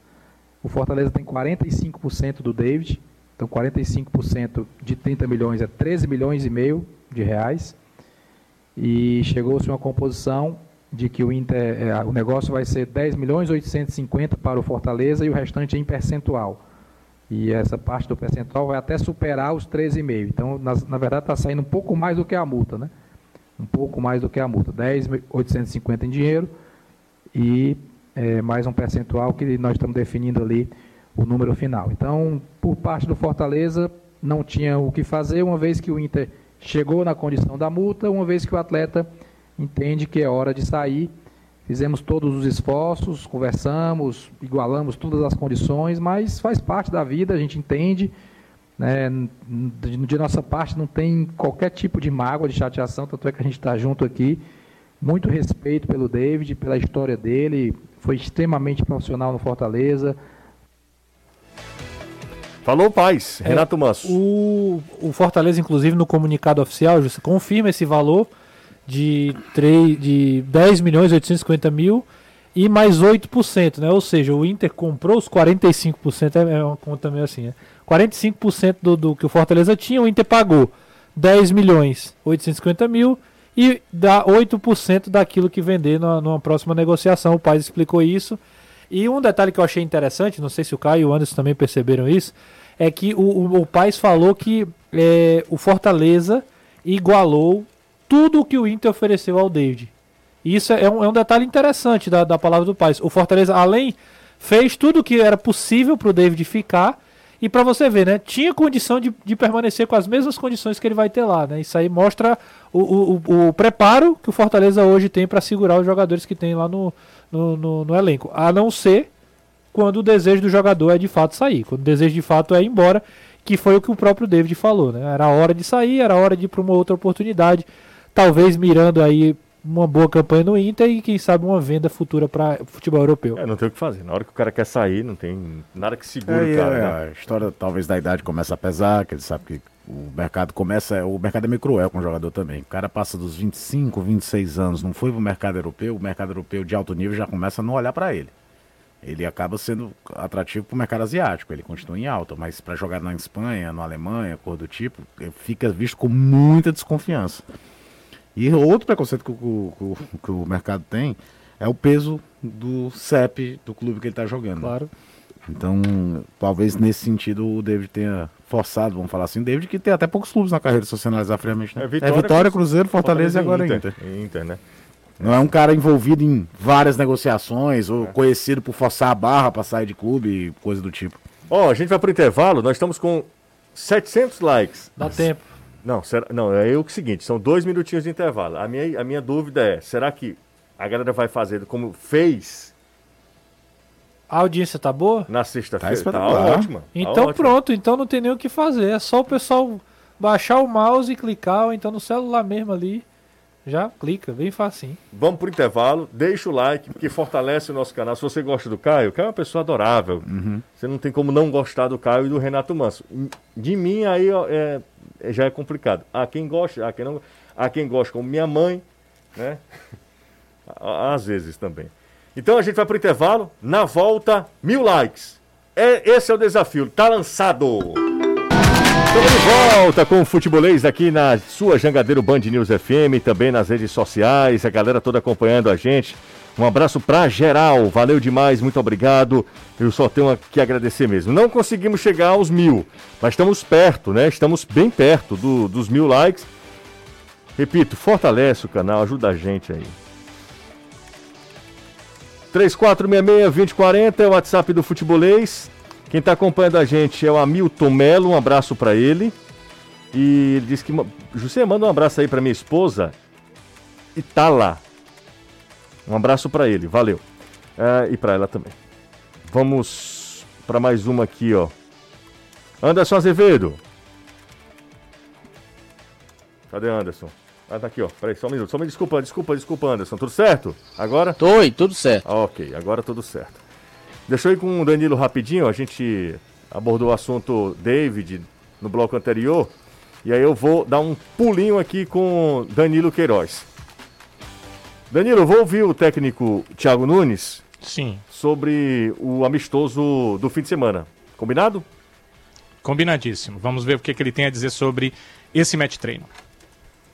O Fortaleza tem 45% do David. Então 45% de 30 milhões é 13 milhões e meio de reais. E chegou-se a uma composição de que o, Inter, eh, o negócio vai ser 10 milhões 850 para o Fortaleza e o restante em percentual. E essa parte do percentual vai até superar os 13,5. Então, na, na verdade, está saindo um pouco mais do que a multa, né? Um pouco mais do que a multa. 10,850 em dinheiro e eh, mais um percentual que nós estamos definindo ali o número final. Então, por parte do Fortaleza, não tinha o que fazer, uma vez que o Inter chegou na condição da multa, uma vez que o atleta entende que é hora de sair. Fizemos todos os esforços, conversamos, igualamos todas as condições, mas faz parte da vida, a gente entende. Né? De, nossa parte, não tem qualquer tipo de mágoa, de chateação, tanto é que a gente está junto aqui. Muito respeito pelo David, pela história dele, foi extremamente profissional no Fortaleza. Falou o Paes, É, Renato Manso. O, o Fortaleza, inclusive, no comunicado oficial, confirma esse valor de, 3, de 10 milhões e 850 mil e mais 8%, né? Ou seja, o Inter comprou os 45%, é é uma conta meio assim, né? 45% do, do que o Fortaleza tinha, o Inter pagou 10 milhões 850 mil e dá 8% daquilo que vender numa, numa próxima negociação. O Paz explicou isso. E um detalhe que eu achei interessante, não sei se o Caio e o Anderson também perceberam isso, é que o, o, o Paz falou que é, o Fortaleza igualou tudo o que o Inter ofereceu ao David. Isso é um, é um detalhe interessante da, da palavra do Paz. O Fortaleza, além, fez tudo o que era possível para o David ficar. E para você ver, né? Tinha condição de, de permanecer com as mesmas condições que ele vai ter lá, né? Isso aí mostra o, o, o- o preparo que o Fortaleza hoje tem para segurar os jogadores que tem lá no, no, no- no elenco. A não ser quando o desejo do jogador é de fato sair. Quando o desejo de fato é ir embora, que foi o que o próprio David falou, né? Era hora de sair, era hora de ir para uma outra oportunidade. Talvez mirando aí uma boa campanha no Inter e quem sabe uma venda futura para futebol europeu. É, não tem o que fazer. Na hora que o cara quer sair, não tem nada que segure É, o e cara. é, né? a história talvez da idade começa a pesar, que ele sabe que o mercado começa, o mercado é meio cruel com o jogador também. O cara passa dos 25, 26 anos, não foi pro mercado europeu, o mercado europeu de alto nível já começa a não olhar para ele. Ele acaba sendo atrativo pro mercado asiático, ele continua em alta, mas para jogar na Espanha, na Alemanha, cor do tipo, fica visto com muita desconfiança. E outro preconceito que, o- que o- que o mercado tem é o peso do CEP do clube que ele está jogando. Claro. Então, talvez nesse sentido o David tenha forçado, vamos falar assim, David que tem até poucos clubes na carreira, se você analisar friamente. Né? É É Vitória, Vitória, Cruzeiro, Fortaleza, e agora Inter. Inter. Inter, né? Não é um cara envolvido em várias negociações ou conhecido por forçar a barra para sair de clube e coisa do tipo. Ó, a gente vai pro intervalo, nós estamos com 700 likes. Dá tempo. Não, será, não, é o seguinte, são dois minutinhos de intervalo. A minha, a minha dúvida é, será que a galera vai fazer como fez A audiência tá boa? na sexta-feira? Tá Tá, ótima. tá Então ótima. pronto, então não tem nem o que fazer. É só o pessoal baixar o mouse e clicar, ou então no celular mesmo ali. Já clica, bem facinho. Vamos pro intervalo, deixa o like, porque fortalece o nosso canal. Se você gosta do Caio, o Caio é uma pessoa adorável. Você não tem como não gostar do Caio e do Renato Manso. De mim, aí ó, é, é- já é complicado. Há quem gosta, há quem não Há quem gosta, como minha mãe, né? Às vezes também. Então a gente vai pro intervalo. Na volta, mil likes. É, esse é o desafio. Tá lançado! Estamos de volta com o Futebolês aqui na sua Jangadeiro Band News FM, também nas redes sociais, a galera toda acompanhando a gente. Um abraço pra geral, valeu demais, muito obrigado. Eu só tenho que agradecer mesmo. Não conseguimos chegar aos mil, mas estamos perto, né? Estamos bem perto do- dos mil likes. Repito, fortalece o canal, ajuda a gente aí. 3466-2040 é o WhatsApp do Futebolês. Quem está acompanhando a gente é o Hamilton Melo, um abraço para ele. E ele disse que. José, manda um abraço aí para minha esposa. Itala. Um abraço para ele, valeu. Ah, e para ela também. Vamos para mais uma aqui, ó. Anderson Azevedo. Cadê Anderson? Ah, tá aqui, ó. Peraí, só um minuto. Só me desculpa, desculpa, desculpa, Anderson. Tudo certo? Agora? Tô, e tudo certo. Ah, ok, agora tudo certo. Deixa eu ir com o Danilo rapidinho, a gente abordou o assunto David no bloco anterior, e aí eu vou dar um pulinho aqui com Danilo Queiroz. Danilo, eu vou ouvir o técnico Thiago Nunes Sim, sobre o amistoso do fim de semana. Combinado? combinadíssimo. Vamos ver o que, que ele tem a dizer sobre esse match treino.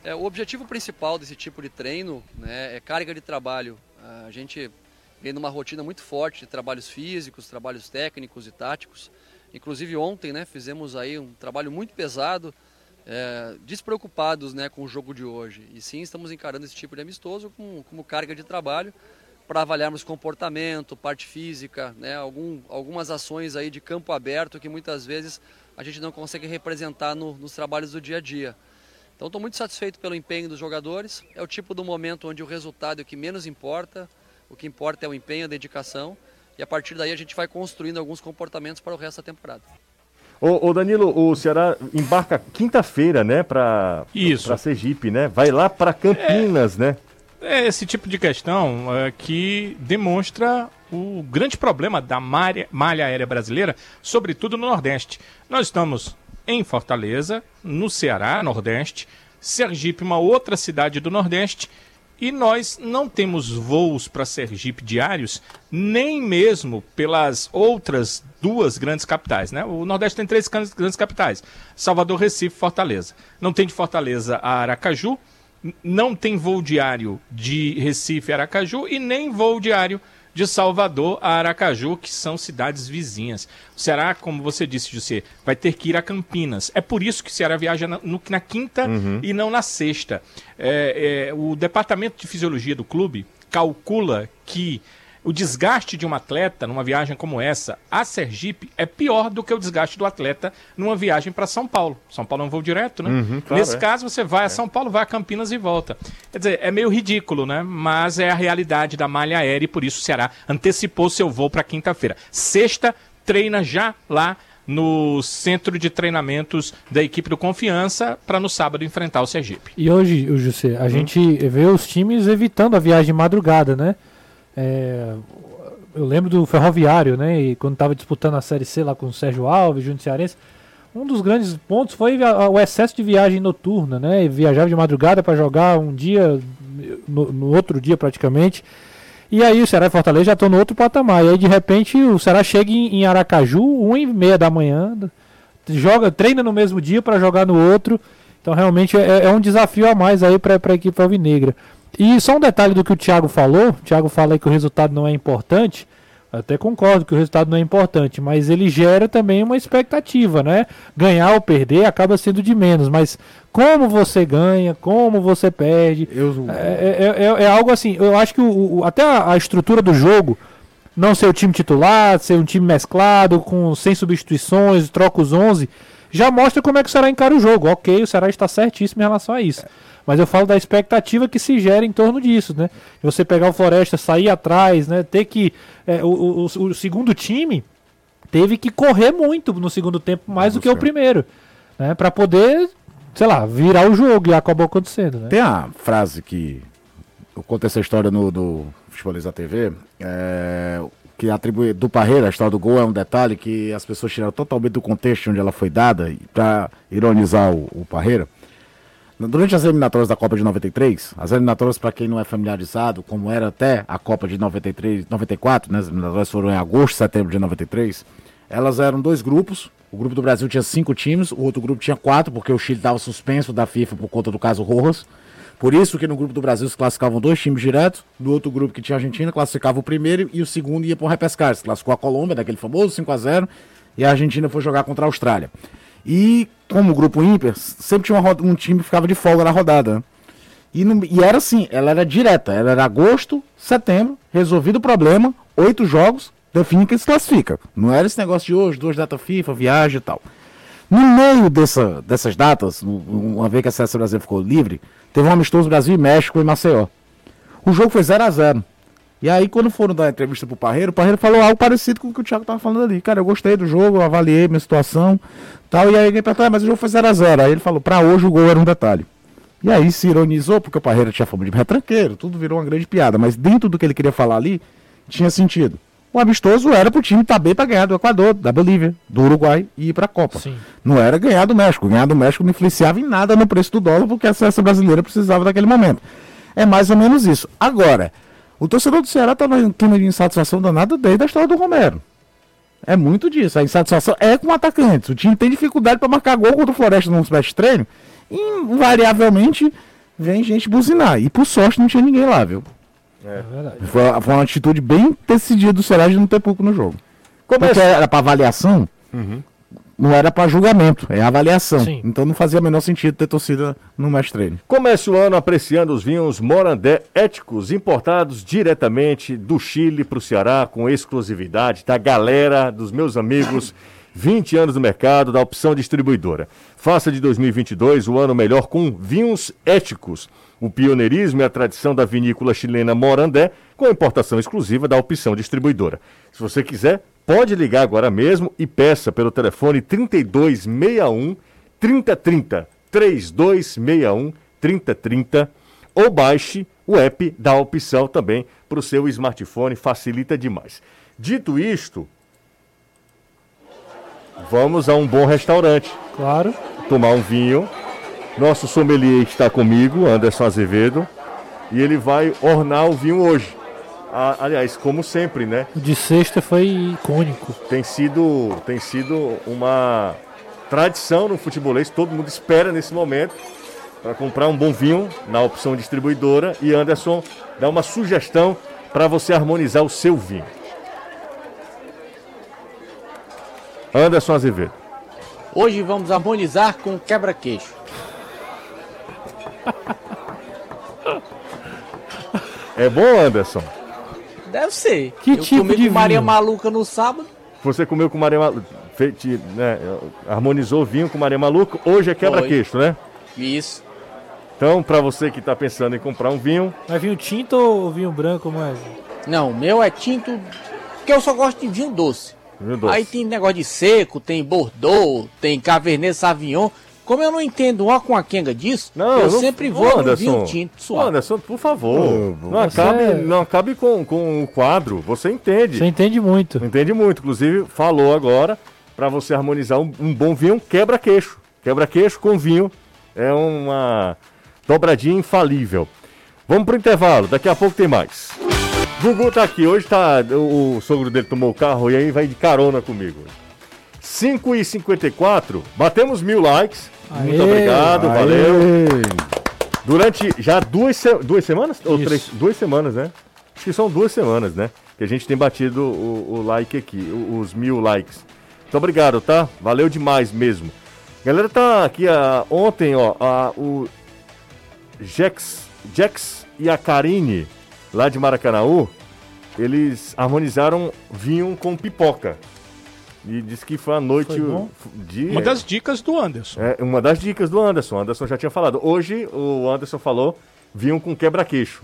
É, o objetivo principal desse tipo de treino né, é carga de trabalho. A gente vem numa rotina muito forte de trabalhos físicos, trabalhos técnicos e táticos. Inclusive ontem né, fizemos aí um trabalho muito pesado, é, despreocupados né, com o jogo de hoje. E sim, estamos encarando esse tipo de amistoso como, como carga de trabalho para avaliarmos comportamento, parte física, né, algum, algumas ações aí de campo aberto que muitas vezes a gente não consegue representar no- nos trabalhos do dia a dia. Então estou muito satisfeito pelo empenho dos jogadores. É o tipo do momento onde o resultado é o que menos importa. O que importa é o empenho, a dedicação. E a partir daí a gente vai construindo alguns comportamentos para o resto da temporada. Ô, ô, Danilo, o Ceará embarca quinta-feira, né, Isso. pra Sergipe, né? Vai lá pra Campinas, né? É esse tipo de questão é, que demonstra o grande problema da malha, malha aérea brasileira, sobretudo no Nordeste. Nós estamos em Fortaleza, no Ceará, Nordeste, Sergipe, uma outra cidade do Nordeste, E nós não temos voos para Sergipe diários, nem mesmo pelas outras duas grandes capitais. Né? O Nordeste tem três grandes capitais: Salvador, Recife, Fortaleza. Não tem de Fortaleza a Aracaju, não tem voo diário de Recife a Aracaju e nem voo diário de Salvador a Aracaju, que são cidades vizinhas. O Ceará, como você disse, José, vai ter que ir a Campinas. É por isso que o Ceará viaja na, no- na quinta e não na sexta. É, é, o Departamento de Fisiologia do clube calcula que o desgaste de um atleta numa viagem como essa a Sergipe é pior do que o desgaste do atleta numa viagem para São Paulo. São Paulo é um voo direto, né? Uhum, claro, Nesse é. caso, você vai a São Paulo, vai a Campinas e volta. Quer dizer, é meio ridículo, né? Mas é a realidade da malha aérea e por isso o Ceará antecipou seu voo para quinta-feira. Sexta, treina já lá no centro de treinamentos da equipe do Confiança para no sábado enfrentar o Sergipe. E hoje, o José, a gente vê os times evitando a viagem de madrugada, né? É, eu lembro do Ferroviário, né? E quando estava disputando a Série C lá com o Sérgio Alves, Júnior Cearense, um dos grandes pontos foi o excesso de viagem noturna, né? Viajava de madrugada para jogar um dia, no, no outro dia praticamente. E aí o Ceará e Fortaleza já estão no outro patamar. E aí de repente o Ceará chega em, em Aracaju, 1 e meia da manhã, joga, treina no mesmo dia para jogar no outro. Então realmente é, é um desafio a mais aí para a equipe alvinegra. E só um detalhe do que o Thiago falou, o Thiago fala que o resultado não é importante. Eu até concordo que o resultado não é importante, mas ele gera também uma expectativa, né? Ganhar ou perder acaba sendo de menos, mas como você ganha, como você perde, Eu, é, é- é- é algo assim. Eu acho que o, o- até a, a estrutura do jogo, não ser o time titular, ser um time mesclado, com sem substituições, troca os 11, já mostra como é que o Ceará encara o jogo. Ok, o Ceará está certíssimo em relação a isso. Mas eu falo da expectativa que se gera em torno disso, né? Você pegar o Floresta, sair atrás, né? Ter que. é, o, o- o- segundo time teve que correr muito no segundo tempo, mais do que o primeiro. Né? Para poder, sei lá, virar o jogo e acabou acontecendo, né? Tem a frase que eu conto essa história no do Futebolista TV, é, que atribui do Parreira, a história do gol é um detalhe que as pessoas tiraram totalmente do contexto onde ela foi dada para ironizar o, o Parreira. Durante as eliminatórias da Copa de 93, as eliminatórias, para quem não é familiarizado, como era até a Copa de 93, 94, né, as eliminatórias foram em agosto, setembro de 93, elas eram dois grupos. O grupo do Brasil tinha cinco times, o outro grupo tinha quatro, porque o Chile estava suspenso da FIFA por conta do caso Rojas. Por isso que no grupo do Brasil se classificavam dois times diretos, no outro grupo que tinha a Argentina, classificava o primeiro e o segundo ia para o repescar. Se classificou a Colômbia, daquele famoso 5 a 0 e a Argentina foi jogar contra a Austrália. E como o grupo ímpar, sempre tinha uma um time que ficava de folga na rodada. né? E, e era assim, ela era direta, ela era agosto, setembro, resolvido o problema, oito jogos, define quem se classifica. Não era esse negócio de hoje, duas datas FIFA, viagem e tal. No meio dessa, dessas datas, uma vez que a Seleção Brasileira ficou livre, teve um amistoso Brasil e México em Maceió. O jogo foi 0 a 0 E aí, quando foram dar entrevista pro Parreiro, o Parreiro falou algo parecido com o que o Thiago tava falando ali. Cara, eu gostei do jogo, eu avaliei minha situação tal. E aí alguém perguntou, ah, mas o jogo foi 0 a 0 Aí ele falou, pra hoje o gol era um detalhe. E aí se ironizou, porque o Parreira tinha fama de retranqueiro, tudo virou uma grande piada. Mas dentro do que ele queria falar ali, tinha sentido. O amistoso era pro time estar bem pra ganhar do Equador, da Bolívia, do Uruguai e ir pra Copa. Sim. Não era ganhar do México. Ganhar do México não influenciava em nada no preço do dólar, porque a seleção brasileira precisava daquele momento. É mais ou menos isso. Agora, o torcedor do Ceará tá num clima de insatisfação danada desde a história do Romero. É muito disso. A insatisfação é com atacantes. O time tem dificuldade para marcar gol contra o Floresta num smash treino. Invariavelmente, vem gente buzinar. E por sorte não tinha ninguém lá, viu? É verdade. Foi, foi uma atitude bem decidida do Ceará de não ter pouco no jogo. Porque Começa... era para avaliação, não era para julgamento, é avaliação. Sim. Então não fazia o menor sentido ter torcida no match treino. Comece o ano apreciando os vinhos Morandé éticos, importados diretamente do Chile para o Ceará, com exclusividade da galera, dos meus amigos. 20 anos no mercado, da opção distribuidora. Faça de 2022 o ano melhor com vinhos éticos. O pioneirismo e a tradição da vinícola chilena Morandé, com a importação exclusiva da opção distribuidora. Se você quiser, pode ligar agora mesmo e peça pelo telefone 3261 3030. 3261 3030 ou baixe o app da opção também para o seu smartphone, facilita demais. Dito isto, vamos a um bom restaurante, Claro. tomar um vinho. Nosso sommelier está comigo, Anderson Azevedo. E ele vai ornar o vinho hoje. Aliás, como sempre, né? O de sexta foi icônico. Tem sido, tem sido uma tradição no futebolês, todo mundo espera nesse momento para comprar um bom vinho na opção distribuidora e Anderson dá uma sugestão para você harmonizar o seu vinho. Anderson Azevedo. Hoje vamos harmonizar com quebra-queixo. É bom, Anderson? Deve ser. Que eu tipo comi de com Maria vinho? Maluca no sábado. Você comeu com Maria Maluca, né, harmonizou vinho com Maria Maluca, hoje é quebra-queixo, né? Isso. Então, para você que está pensando em comprar um vinho, Mas vinho tinto ou vinho branco mais? Não, o meu é tinto, porque eu só gosto de vinho doce. vinho doce. Aí tem negócio de seco, tem Bordeaux, tem Cabernet Sauvignon. Como eu não entendo uma com a quenga disso, eu sempre vou Ô, no Anderson, vinho tinto ô, suave. Anderson, por favor, Ô, não, você- acabe, não acabe com, com o quadro, você entende. Você entende muito. Entende muito. Inclusive, falou agora para você harmonizar um, um bom vinho, quebra-queixo. Quebra-queixo com vinho é uma dobradinha infalível. Vamos pro intervalo, daqui a pouco tem mais. Gugu tá aqui, hoje tá. O, o sogro dele tomou o carro e aí vai de carona comigo. 5 e 54 batemos mil likes. Muito Aê, obrigado, valeu. Aê. Durante já duas, duas semanas? Ou três? Duas semanas, né? Acho que são duas semanas, né? Que a gente tem batido o, o like aqui, os mil likes. Muito obrigado, tá? Valeu demais mesmo. Galera, tá aqui ah, ontem, ó, ah, o Jex, Jex e a Karine, lá de Maracanaú, eles harmonizaram vinho com pipoca. E disse que foi a noite Foi de. Uma das dicas do Anderson. É uma das dicas do Anderson. O Anderson já tinha falado. Hoje o Anderson falou vinho com quebra-queixo.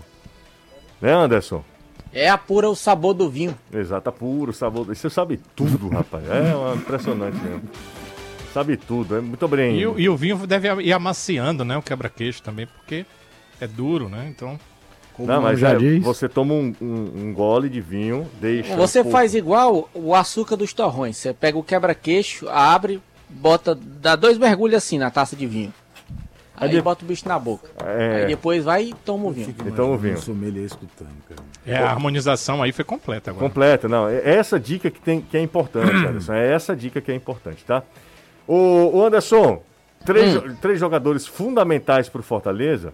Né, Anderson? É apura o sabor do vinho. Exato, puro, sabor. Você sabe tudo, rapaz. É impressionante mesmo. Sabe tudo. É muito bem. E, o- e o vinho deve ir amaciando, né? O quebra-queixo também, porque é duro, né? Então. Como Não, mas já é, diz. você toma um, um- um gole de vinho, deixa. Você um faz igual o açúcar dos torrões. Você pega o quebra-queixo, abre, bota, dá dois mergulhos assim na taça de vinho. Aí Aí de- bota o bicho na boca. É. Aí depois vai e toma o vinho. Então o vinho. Sommelier escutando, cara. É, a harmonização aí foi completa agora. Completa, não. É essa dica que, tem, que é importante, Anderson. É essa dica que é importante, tá? O, o Anderson, três, jo- três jogadores fundamentais para o Fortaleza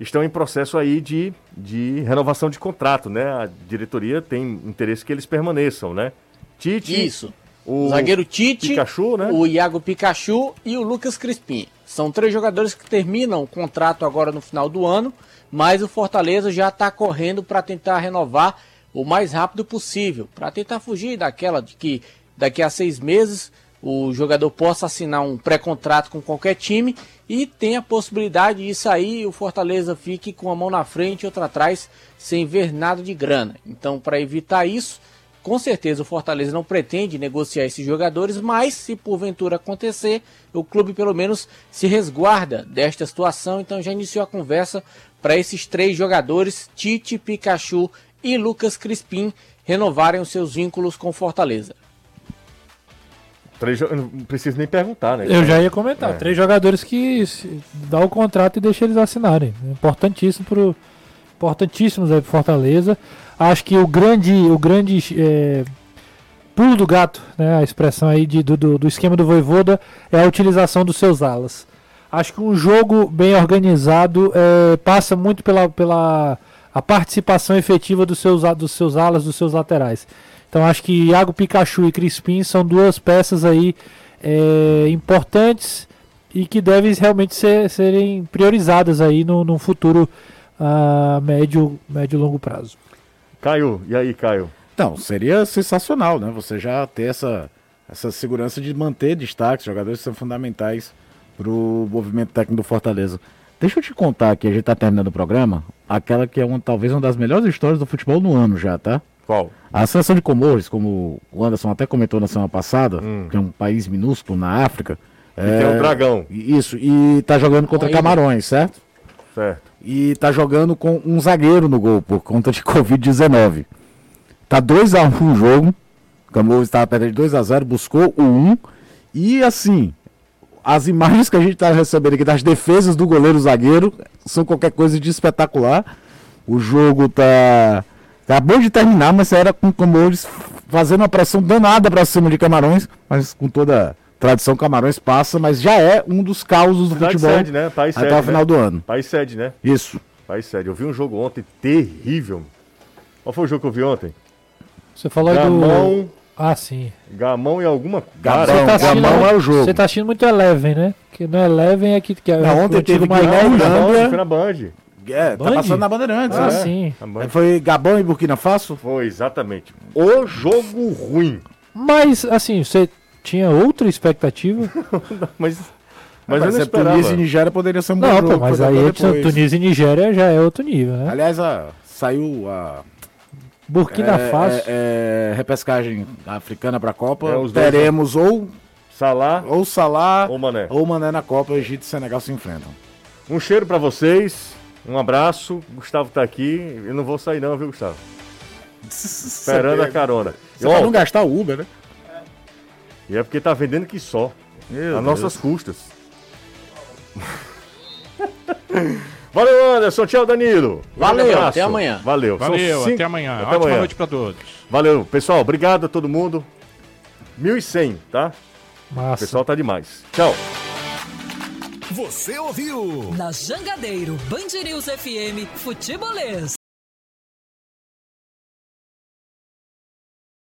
estão em processo aí de, de renovação de contrato, né? A diretoria tem interesse que eles permaneçam, né? Tite, Isso. o zagueiro Tite, Pikachu, né? o Iago Pikachu e o Lucas Crispim. São três jogadores que terminam o contrato agora no final do ano, mas o Fortaleza já está correndo para tentar renovar o mais rápido possível, para tentar fugir daquela de que daqui a seis meses o jogador possa assinar um pré-contrato com qualquer time e tem a possibilidade de sair o Fortaleza fique com a mão na frente e outra atrás sem ver nada de grana. Então, para evitar isso, com certeza o Fortaleza não pretende negociar esses jogadores, mas se porventura acontecer, o clube pelo menos se resguarda desta situação. Então já iniciou a conversa para esses três jogadores, Tite, Pikachu e Lucas Crispim, renovarem os seus vínculos com o Fortaleza. Três Não preciso nem perguntar, né? Eu já ia comentar. É. Três jogadores que dá o contrato e deixa eles assinarem. É Importantíssimo pro, importantíssimos aí pro Fortaleza. Acho que o grande, o grande é, pulo do gato, né, a expressão aí de, do, do, esquema do Voivoda, é a utilização dos seus alas. Acho que um jogo bem organizado é, passa muito pela, pela a participação efetiva dos seus, dos seus alas, dos seus laterais. Então acho que Iago Pikachu e Crispim são duas peças aí é, importantes e que devem realmente ser, serem priorizadas aí no, no futuro a médio, médio e longo prazo. Caio, e aí, Caio? Então, seria sensacional, né? Você já ter essa, essa segurança de manter destaques, jogadores que são fundamentais para o movimento técnico do Fortaleza. Deixa eu te contar aqui, a gente tá terminando o programa, aquela que é uma, talvez uma das melhores histórias do futebol no ano já, tá? Qual? A seleção de Comores, como o Anderson até comentou na semana passada, Hum. que é um país minúsculo na África. E tem um dragão, Isso, e tá jogando contra. Camarões, certo? certo? e tá jogando com um zagueiro no gol por conta de Covid-19. Tá 2 a 1 o jogo. Camões estava perdendo de 2 a 0, buscou o 1 e assim, as imagens que a gente tá recebendo aqui das defesas do goleiro zagueiro são qualquer coisa de espetacular. O jogo tá. Acabou de terminar, mas era com Comores fazendo uma pressão danada pra cima de Camarões, mas com toda tradição, Camarões passa, mas já é um dos causos do Cidade futebol sede, né? Até sede, o final né? do ano. País sede, né? Isso. País sede. Eu vi um jogo ontem terrível. Qual foi o jogo que eu vi ontem? Você falou aí do. Gamão, Ah, sim. Gamão e alguma... Gamão, tá assistindo, Gamão é o jogo. Você tá assistindo muito Eleven, né? Que no Eleven é que, que é Não, ontem o teve e. Gamão, Gâmbia. foi na Band. É, tá passando na Bandeirantes. Ah, né? sim. Foi Gabão e Burkina Faso? Foi, exatamente. O jogo ruim. Mas, assim, você tinha outra expectativa? Mas, mas eu não ser esperava. Tunísia e Nigéria poderia ser um bom Não, jogo. pô, mas aí. Tunísia e Nigéria já é outro nível, né? Aliás, a- saiu a Burkina é, Faso. é, é, repescagem africana para a Copa. É, os dois, Teremos ou, Salah ou Salah ou Mané. ou Mané na Copa. Egito e Senegal se enfrentam. Um cheiro pra vocês. Um abraço. Gustavo tá aqui. Eu não vou sair não, viu, Gustavo? Esperando a carona. Você pra não gastar o Uber, né? E é porque tá vendendo que só. Meu a Deus. nossas custas. Valeu, Anderson. Tchau, Danilo. Valeu, abraço. até amanhã. Valeu. Valeu, cinco- até amanhã. Até Ótima amanhã. noite pra todos. Valeu. Pessoal, obrigado a todo mundo. 1.100, tá? O Massa. pessoal tá demais. Tchau. Você ouviu? Na Jangadeiro, Band News FM, Futebolês.